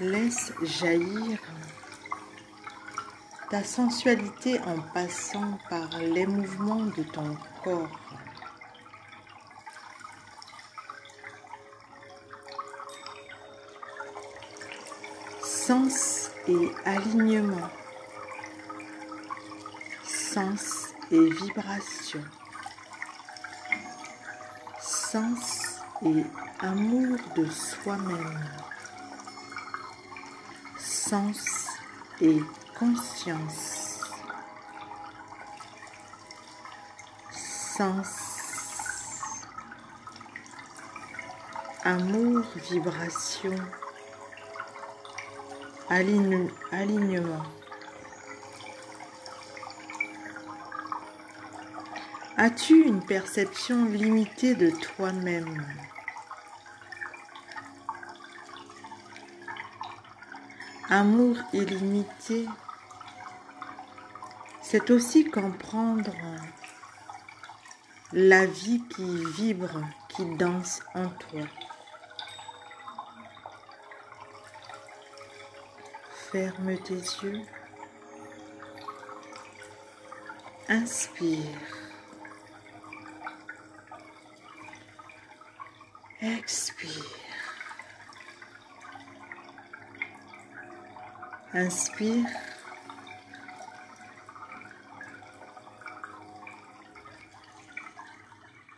Laisse jaillir ta sensualité en passant par les mouvements de ton corps. Sens et alignement. Sens et vibration. Sens et amour de soi-même. Sens et conscience. Sens. Amour, vibration. alignement. As-tu une perception limitée de toi-même? Amour illimité, c'est aussi comprendre la vie qui vibre, qui danse en toi. Ferme tes yeux. Inspire. Expire. Inspire.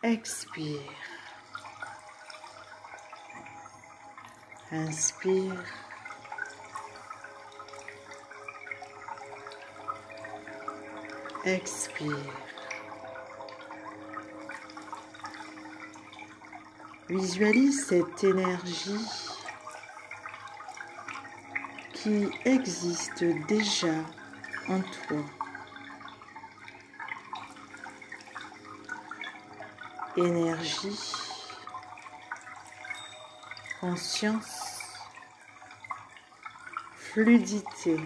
Expire. Inspire. Expire. Visualise cette énergie qui existe déjà en toi. Énergie, conscience, fluidité.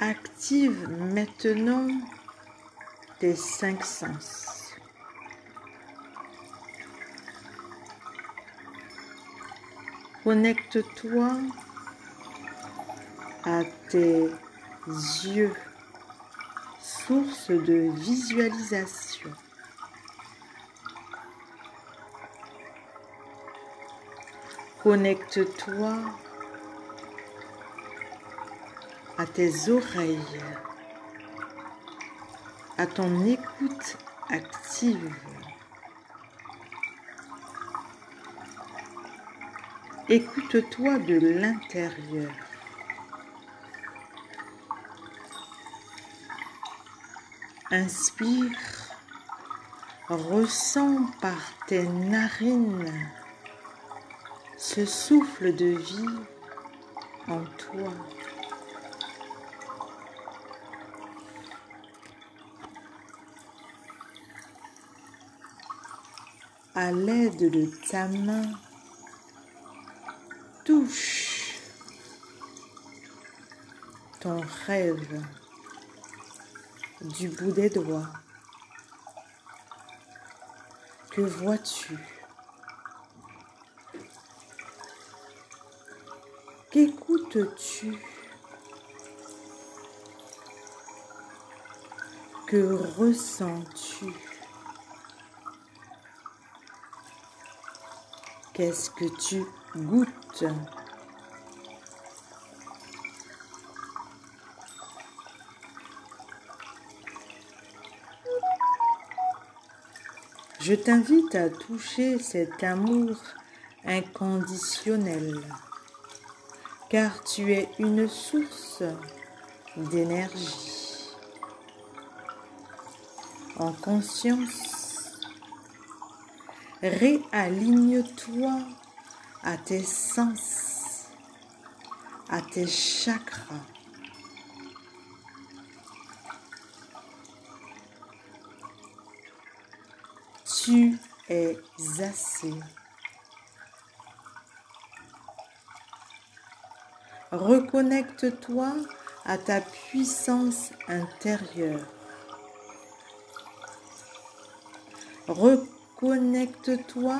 Active maintenant tes cinq sens. Connecte-toi à tes yeux, source de visualisation. Connecte-toi à tes oreilles, à ton écoute active. Écoute-toi de l'intérieur. Inspire, ressens par tes narines ce souffle de vie en toi. à l'aide de ta main, touche. Ton rêve du bout des doigts. Que vois-tu? Qu'écoutes-tu? Que ressens-tu? Qu'est-ce que tu goûtes? Je t'invite à toucher cet amour inconditionnel, car tu es une source d'énergie. En conscience, Réaligne-toi à tes sens, à tes chakras. Tu es assez. Reconnecte-toi à ta puissance intérieure. Reconnecte-toi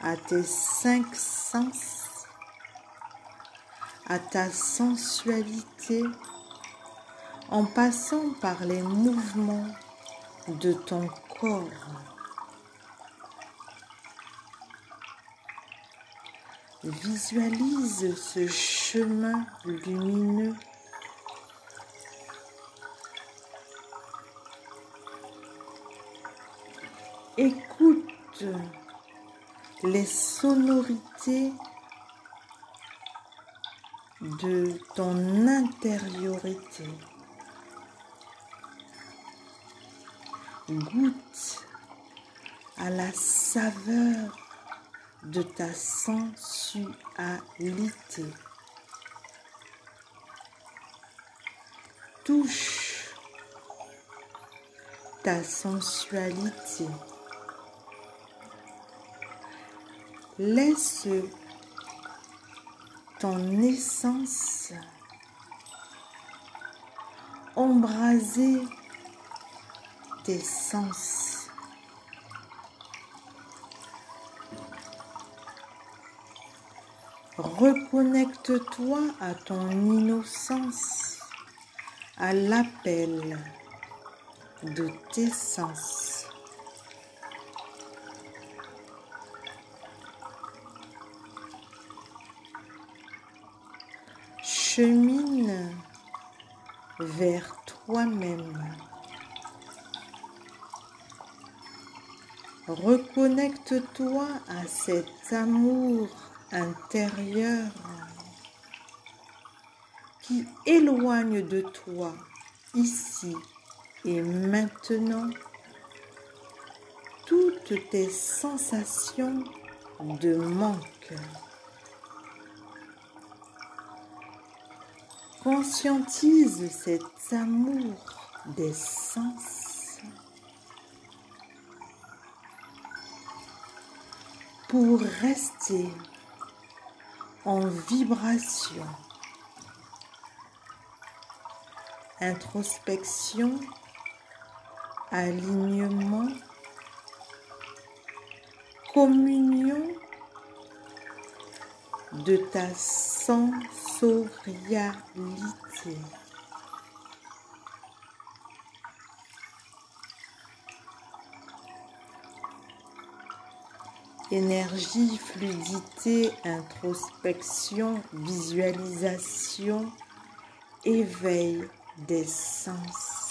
à tes cinq sens, à ta sensualité, en passant par les mouvements de ton corps. Visualise ce chemin lumineux. Les sonorités de ton intériorité. Goûte à la saveur de ta sensualité. Touche ta sensualité. Laisse ton essence embraser tes sens. Reconnecte-toi à ton innocence, à l'appel de tes sens. Chemine vers toi-même. Reconnecte-toi à cet amour intérieur qui éloigne de toi ici et maintenant toutes tes sensations de manque. Conscientise cet amour des sens pour rester en vibration. Introspection, alignement, communion de ta sensorialité. Énergie, fluidité, introspection, visualisation, éveil des sens.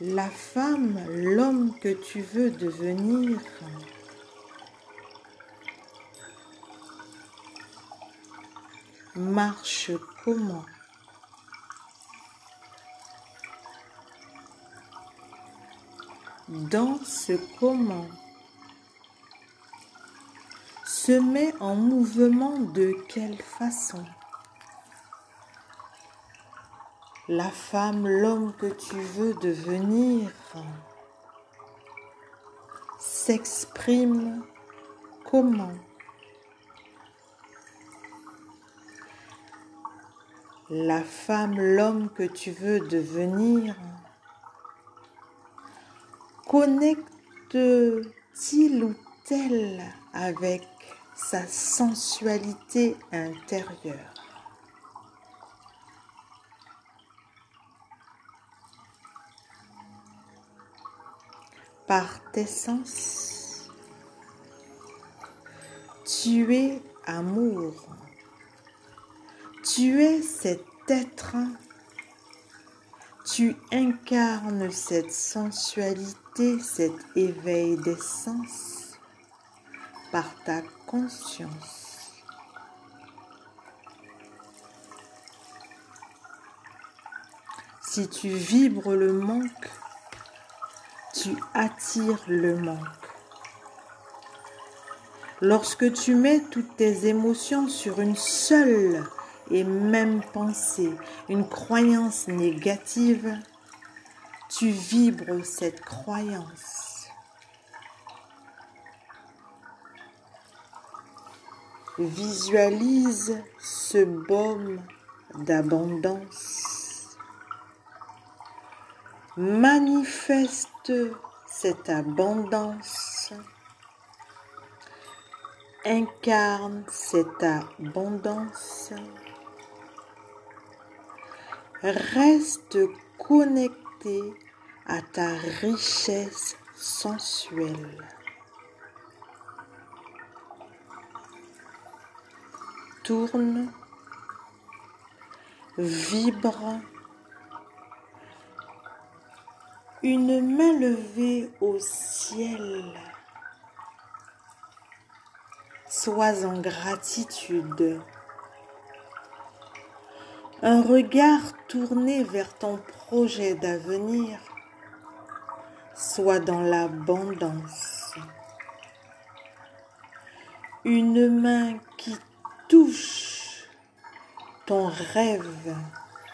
La femme, l'homme que tu veux devenir, marche comment dans ce comment se met en mouvement de quelle façon? La femme, l'homme que tu veux devenir s'exprime comment? La femme, l'homme que tu veux devenir connecte-t-il ou tel avec sa sensualité intérieure? Par tes sens, tu es amour. Tu es cet être tu incarnes cette sensualité, cet éveil des sens par ta conscience. Si tu vibres le manque, tu attires le manque. Lorsque tu mets toutes tes émotions sur une seule et même pensée, une croyance négative, tu vibres cette croyance. Visualise ce baume d'abondance. Manifeste cette abondance. Incarne cette abondance. Reste connecté à ta richesse sensuelle. Tourne, vibre, une main levée au ciel. Sois en gratitude. Un regard tourné vers ton projet d'avenir. Sois dans l'abondance. Une main qui touche ton rêve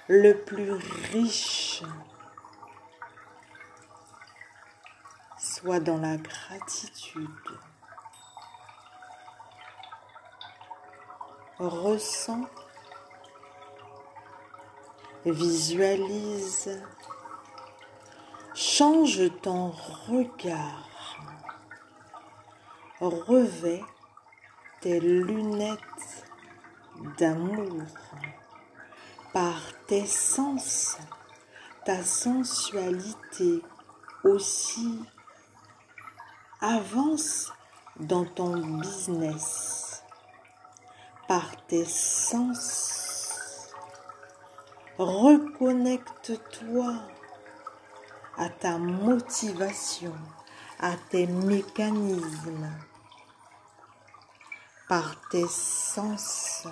le plus riche. Sois dans la gratitude. Ressens, visualise, change ton regard, revêt tes lunettes d'amour par tes sens, ta sensualité aussi avance dans ton business par tes sens. Reconnecte-toi à ta motivation, à tes mécanismes par tes sens.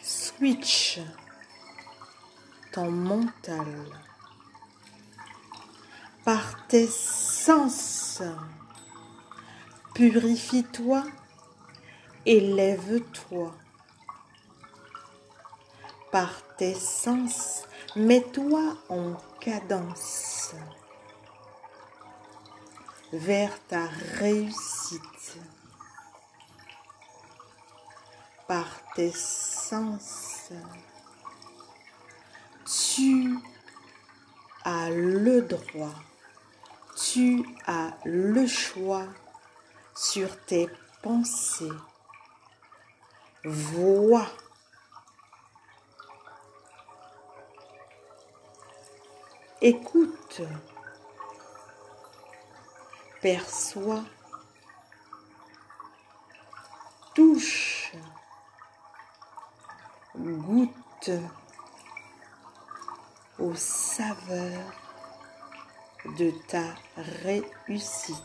Switch ton mental par tes sens. Purifie-toi, élève-toi. Par tes sens, mets-toi en cadence vers ta réussite par tes sens. Tu as le droit, tu as le choix sur tes pensées. Vois. Écoute. Perçois. Touche goûte aux saveurs de ta réussite.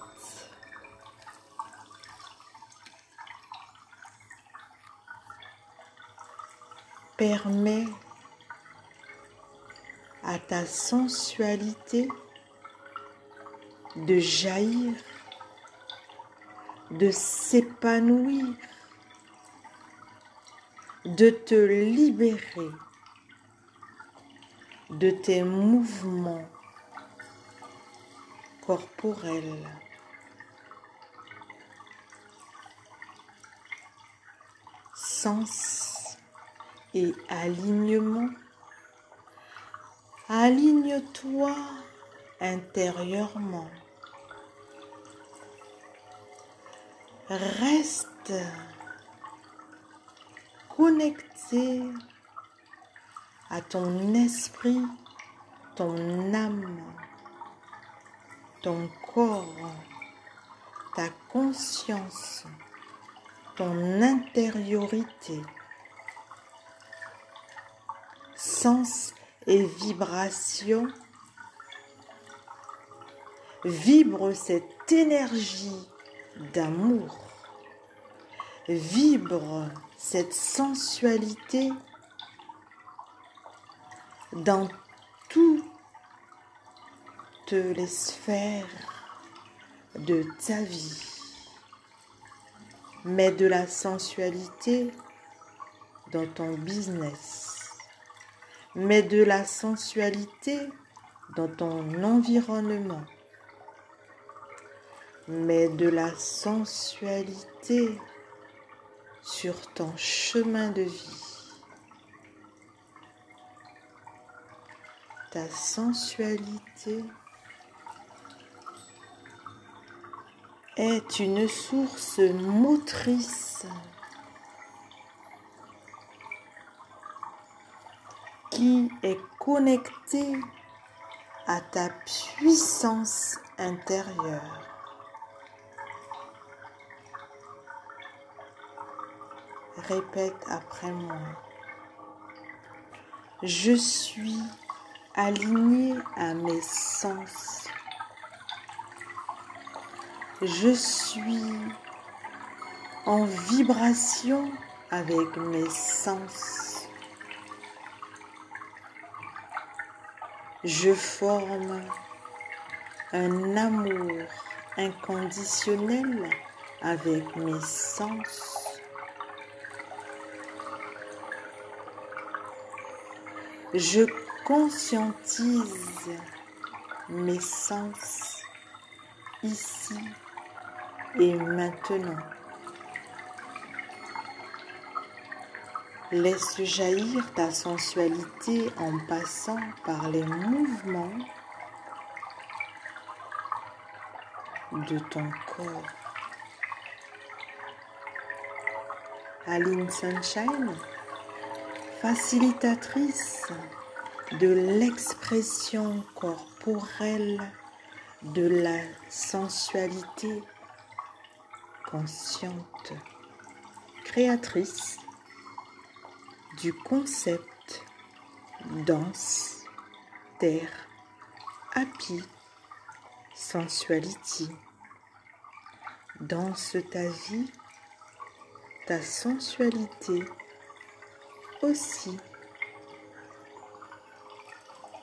Permets à ta sensualité de jaillir, de s'épanouir de te libérer de tes mouvements corporels. Sens et alignement. Aligne-toi intérieurement. Reste connecté à ton esprit, ton âme, ton corps, ta conscience, ton intériorité, sens et vibration. Vibre cette énergie d'amour. Vibre cette sensualité dans toutes les sphères de ta vie. Mets de la sensualité dans ton business. Mets de la sensualité dans ton environnement. Mets de la sensualité sur ton chemin de vie. ta sensualité est une source motrice qui est connectée à ta puissance intérieure. Répète après moi. Je suis aligné à mes sens. Je suis en vibration avec mes sens. Je forme un amour inconditionnel avec mes sens. Je conscientise mes sens ici et maintenant. Laisse jaillir ta sensualité en passant par les mouvements de ton corps. Aline Sunshine facilitatrice de l'expression corporelle de la sensualité consciente, créatrice du concept danse, terre, happy, sensuality. Danse ta vie, ta sensualité aussi